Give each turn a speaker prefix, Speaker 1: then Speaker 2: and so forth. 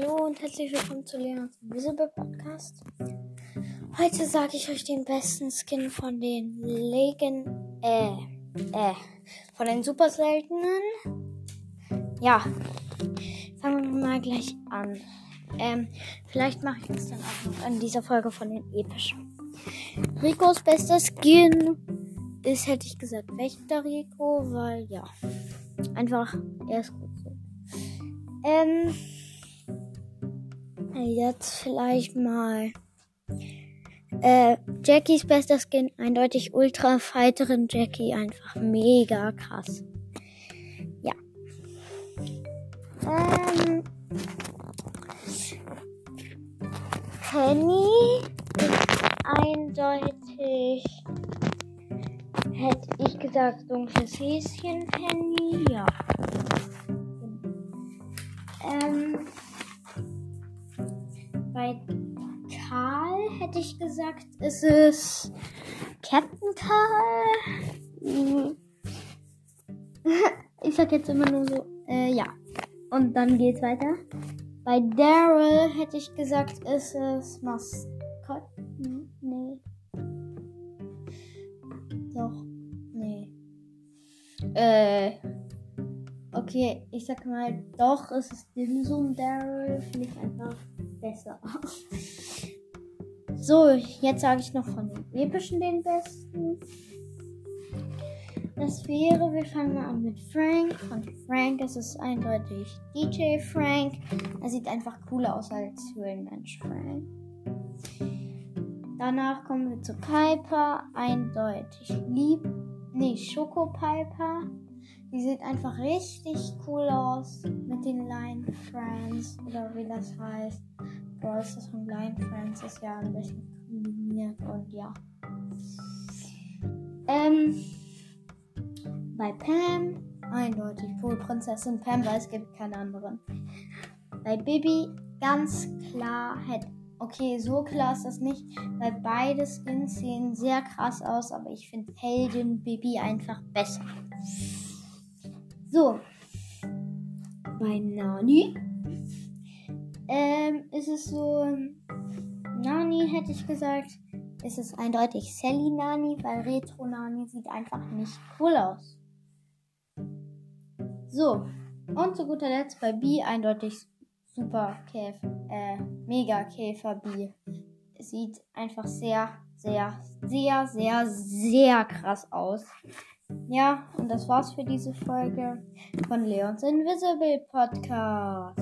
Speaker 1: Hallo und herzlich willkommen zu Leons Visible Podcast. Heute sage ich euch den besten Skin von den Legen, äh, äh, von den super seltenen. Ja, fangen wir mal gleich an. Ähm, vielleicht mache ich es dann auch noch in dieser Folge von den epischen. Ricos bester Skin ist, hätte ich gesagt, Wächter Rico, weil ja, einfach, er ist gut so. Ähm, Jetzt vielleicht mal äh, Jackies bester Skin, eindeutig Ultra Fighterin Jackie, einfach mega krass. Ja. Ähm, Penny ist eindeutig, hätte ich gesagt, dunkles Häschen Penny, ja. Ähm, bei Karl hätte ich gesagt, ist es Captain Karl. Ich sag jetzt immer nur so, äh, ja. Und dann geht's weiter. Bei Daryl hätte ich gesagt, ist es Maskott. Nee. Doch. Nee. Äh. Okay, ich sag mal, doch, es ist Dimsum Daryl. Finde ich einfach besser. so, jetzt sage ich noch von den epischen den besten. Das wäre, wir fangen mal an mit Frank. Von Frank ist es eindeutig DJ Frank. Er sieht einfach cooler aus als Höhlenmensch Frank. Danach kommen wir zu Piper. Eindeutig lieb. Nee, Schoko Piper. Die sieht einfach richtig cool aus mit den Line Friends oder wie das heißt. Brawl Stars von Line Friends ist ja ein bisschen kombiniert und ja. Ähm, bei Pam eindeutig Poolprinzessin Pam, weil es gibt keine anderen. Bei Bibi ganz klar hätte Okay, so klar ist das nicht, weil beide Skins sehen sehr krass aus, aber ich finde Heldin Bibi einfach besser. So. Bei Nani ähm, ist es so. Nani hätte ich gesagt. Ist es eindeutig Sally Nani, weil Retro Nani sieht einfach nicht cool aus. So. Und zu guter Letzt bei B eindeutig Super Käfer, äh, Mega Käfer B. Sieht einfach sehr, sehr, sehr, sehr, sehr krass aus. Ja, und das war's für diese Folge von Leons Invisible Podcast.